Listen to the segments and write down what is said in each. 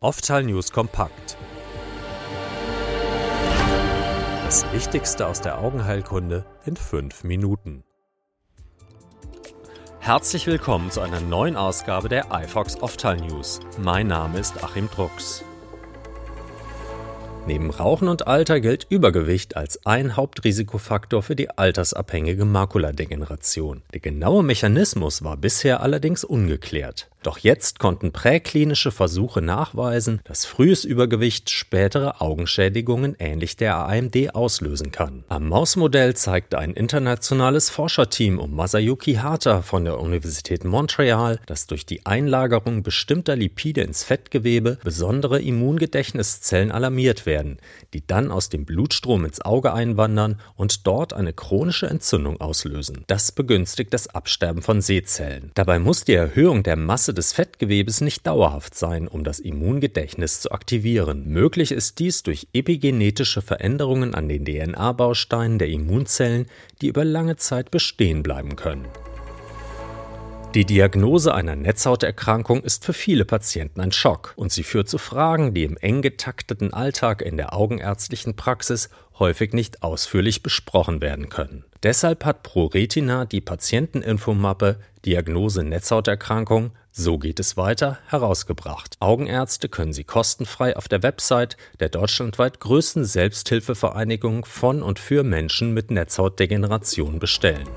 Oftal News kompakt. Das Wichtigste aus der Augenheilkunde in fünf Minuten. Herzlich willkommen zu einer neuen Ausgabe der iFox Oftal News. Mein Name ist Achim Drucks. Neben Rauchen und Alter gilt Übergewicht als ein Hauptrisikofaktor für die altersabhängige Makuladegeneration. Der genaue Mechanismus war bisher allerdings ungeklärt. Doch jetzt konnten präklinische Versuche nachweisen, dass frühes Übergewicht spätere Augenschädigungen ähnlich der AMD auslösen kann. Am Mausmodell zeigte ein internationales Forscherteam um Masayuki Hata von der Universität Montreal, dass durch die Einlagerung bestimmter Lipide ins Fettgewebe besondere Immungedächtniszellen alarmiert werden, die dann aus dem Blutstrom ins Auge einwandern und dort eine chronische Entzündung auslösen. Das begünstigt das Absterben von Sehzellen. Dabei muss die Erhöhung der Masse Masse des Fettgewebes nicht dauerhaft sein, um das Immungedächtnis zu aktivieren. Möglich ist dies durch epigenetische Veränderungen an den DNA-Bausteinen der Immunzellen, die über lange Zeit bestehen bleiben können. Die Diagnose einer Netzhauterkrankung ist für viele Patienten ein Schock und sie führt zu Fragen, die im eng getakteten Alltag in der augenärztlichen Praxis häufig nicht ausführlich besprochen werden können. Deshalb hat ProRetina die Patienteninfomappe Diagnose Netzhauterkrankung so geht es weiter herausgebracht. Augenärzte können sie kostenfrei auf der Website der deutschlandweit größten Selbsthilfevereinigung von und für Menschen mit Netzhautdegeneration bestellen.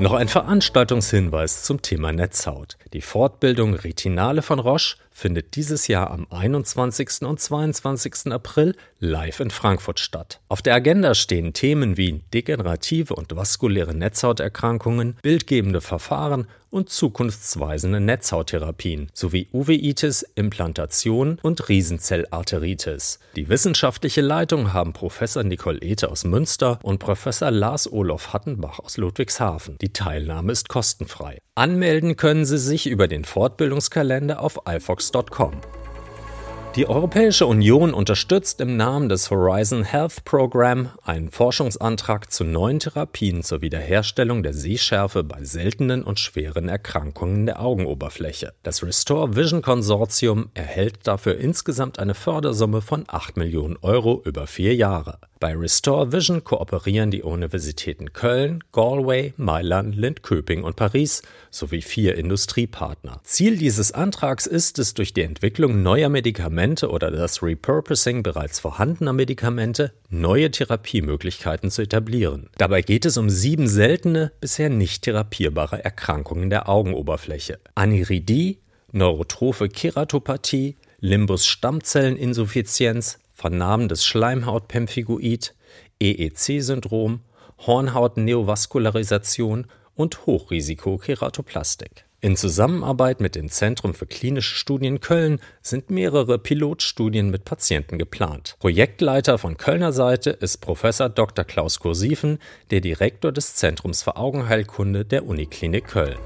Noch ein Veranstaltungshinweis zum Thema Netzhaut. Die Fortbildung Retinale von Roche findet dieses Jahr am 21. und 22. April live in Frankfurt statt. Auf der Agenda stehen Themen wie degenerative und vaskuläre Netzhauterkrankungen, bildgebende Verfahren und zukunftsweisende Netzhauttherapien sowie Uveitis, Implantation und Riesenzellarteritis. Die wissenschaftliche Leitung haben Professor Nicole Ethe aus Münster und Professor Lars Olof Hattenbach aus Ludwigshafen. Die Teilnahme ist kostenfrei. Anmelden können Sie sich über den Fortbildungskalender auf ifox.com. Die Europäische Union unterstützt im Namen des Horizon Health Program einen Forschungsantrag zu neuen Therapien zur Wiederherstellung der Sehschärfe bei seltenen und schweren Erkrankungen der Augenoberfläche. Das Restore Vision Konsortium erhält dafür insgesamt eine Fördersumme von 8 Millionen Euro über vier Jahre. Bei Restore Vision kooperieren die Universitäten Köln, Galway, Mailand, Lindköping und Paris sowie vier Industriepartner. Ziel dieses Antrags ist es, durch die Entwicklung neuer Medikamente oder das Repurposing bereits vorhandener Medikamente neue Therapiemöglichkeiten zu etablieren. Dabei geht es um sieben seltene, bisher nicht therapierbare Erkrankungen der Augenoberfläche. Aniridie, neurotrophe Keratopathie, Limbus-Stammzelleninsuffizienz, vernarbendes Schleimhautpemphigoid, EEC-Syndrom, Hornhaut-Neovaskularisation und Hochrisiko-Keratoplastik. In Zusammenarbeit mit dem Zentrum für klinische Studien Köln sind mehrere Pilotstudien mit Patienten geplant. Projektleiter von Kölner Seite ist Professor Dr. Klaus Kursieven, der Direktor des Zentrums für Augenheilkunde der Uniklinik Köln.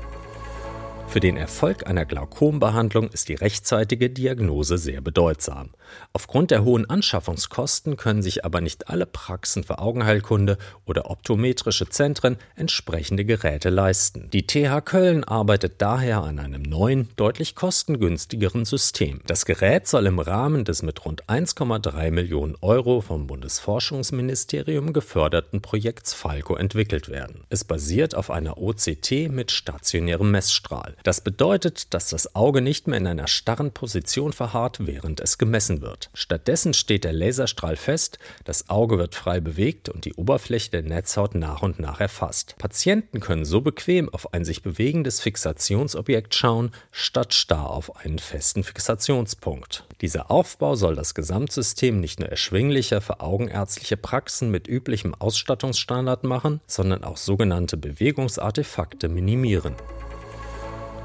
Für den Erfolg einer Glaukombehandlung ist die rechtzeitige Diagnose sehr bedeutsam. Aufgrund der hohen Anschaffungskosten können sich aber nicht alle Praxen für Augenheilkunde oder optometrische Zentren entsprechende Geräte leisten. Die TH Köln arbeitet daher an einem neuen, deutlich kostengünstigeren System. Das Gerät soll im Rahmen des mit rund 1,3 Millionen Euro vom Bundesforschungsministerium geförderten Projekts Falco entwickelt werden. Es basiert auf einer OCT mit stationärem Messstrahl. Das bedeutet, dass das Auge nicht mehr in einer starren Position verharrt, während es gemessen wird. Stattdessen steht der Laserstrahl fest, das Auge wird frei bewegt und die Oberfläche der Netzhaut nach und nach erfasst. Patienten können so bequem auf ein sich bewegendes Fixationsobjekt schauen, statt starr auf einen festen Fixationspunkt. Dieser Aufbau soll das Gesamtsystem nicht nur erschwinglicher für augenärztliche Praxen mit üblichem Ausstattungsstandard machen, sondern auch sogenannte Bewegungsartefakte minimieren.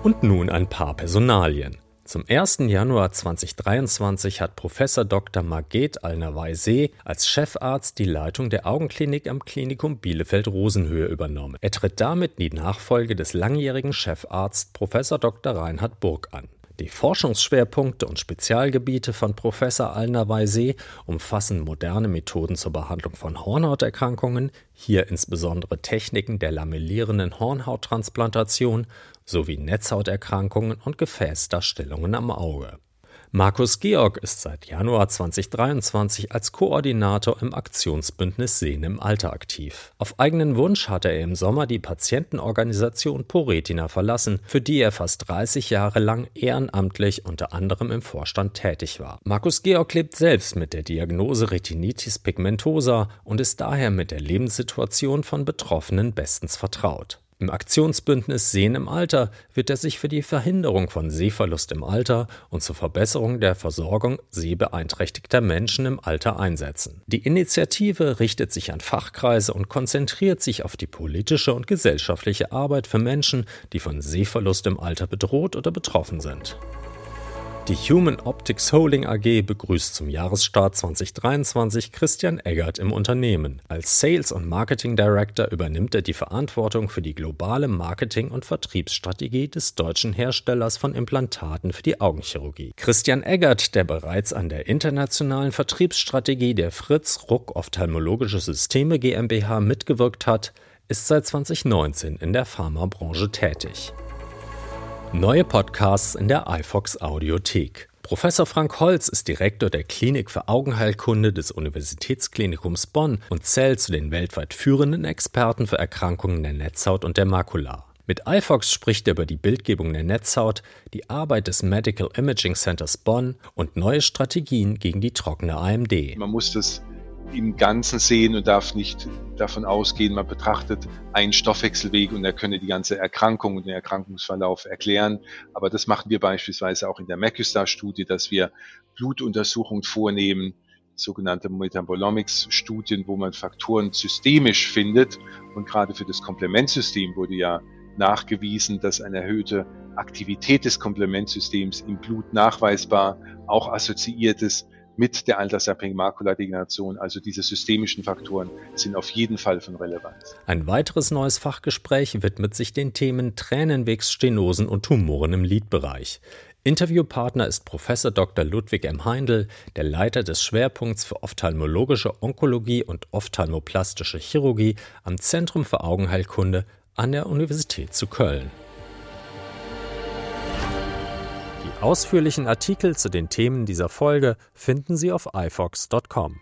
Und nun ein paar Personalien. Zum 1. Januar 2023 hat Professor Dr. Marget Alnawai-See als Chefarzt die Leitung der Augenklinik am Klinikum Bielefeld-Rosenhöhe übernommen. Er tritt damit die Nachfolge des langjährigen Chefarzt Professor Dr. Reinhard Burg an. Die Forschungsschwerpunkte und Spezialgebiete von Professor Alnawai-See umfassen moderne Methoden zur Behandlung von Hornhauterkrankungen, hier insbesondere Techniken der lamellierenden Hornhauttransplantation sowie Netzhauterkrankungen und Gefäßdarstellungen am Auge. Markus Georg ist seit Januar 2023 als Koordinator im Aktionsbündnis Sehen im Alter aktiv. Auf eigenen Wunsch hatte er im Sommer die Patientenorganisation Poretina verlassen, für die er fast 30 Jahre lang ehrenamtlich unter anderem im Vorstand tätig war. Markus Georg lebt selbst mit der Diagnose Retinitis pigmentosa und ist daher mit der Lebenssituation von Betroffenen bestens vertraut. Im Aktionsbündnis Sehen im Alter wird er sich für die Verhinderung von Sehverlust im Alter und zur Verbesserung der Versorgung sehbeeinträchtigter Menschen im Alter einsetzen. Die Initiative richtet sich an Fachkreise und konzentriert sich auf die politische und gesellschaftliche Arbeit für Menschen, die von Sehverlust im Alter bedroht oder betroffen sind. Die Human Optics Holding AG begrüßt zum Jahresstart 2023 Christian Eggert im Unternehmen. Als Sales- und Marketing Director übernimmt er die Verantwortung für die globale Marketing- und Vertriebsstrategie des deutschen Herstellers von Implantaten für die Augenchirurgie. Christian Eggert, der bereits an der internationalen Vertriebsstrategie der Fritz Ruck Ophthalmologische Systeme GmbH mitgewirkt hat, ist seit 2019 in der Pharmabranche tätig. Neue Podcasts in der iFox Audiothek. Professor Frank Holz ist Direktor der Klinik für Augenheilkunde des Universitätsklinikums Bonn und zählt zu den weltweit führenden Experten für Erkrankungen der Netzhaut und der Makula. Mit iFox spricht er über die Bildgebung der Netzhaut, die Arbeit des Medical Imaging Centers Bonn und neue Strategien gegen die trockene AMD. Man muss das im Ganzen sehen und darf nicht davon ausgehen, man betrachtet einen Stoffwechselweg und er könne die ganze Erkrankung und den Erkrankungsverlauf erklären. Aber das machen wir beispielsweise auch in der Macustar-Studie, dass wir Blutuntersuchungen vornehmen, sogenannte Metabolomics-Studien, wo man Faktoren systemisch findet. Und gerade für das Komplementsystem wurde ja nachgewiesen, dass eine erhöhte Aktivität des Komplementsystems im Blut nachweisbar auch assoziiert ist mit der altersabhängigen Makuladegeneration. Also diese systemischen Faktoren sind auf jeden Fall von Relevanz. Ein weiteres neues Fachgespräch widmet sich den Themen Tränenwegsstenosen und Tumoren im Lidbereich. Interviewpartner ist Professor Dr. Ludwig M. Heindl, der Leiter des Schwerpunkts für ophthalmologische Onkologie und ophthalmoplastische Chirurgie am Zentrum für Augenheilkunde an der Universität zu Köln. Ausführlichen Artikel zu den Themen dieser Folge finden Sie auf ifox.com.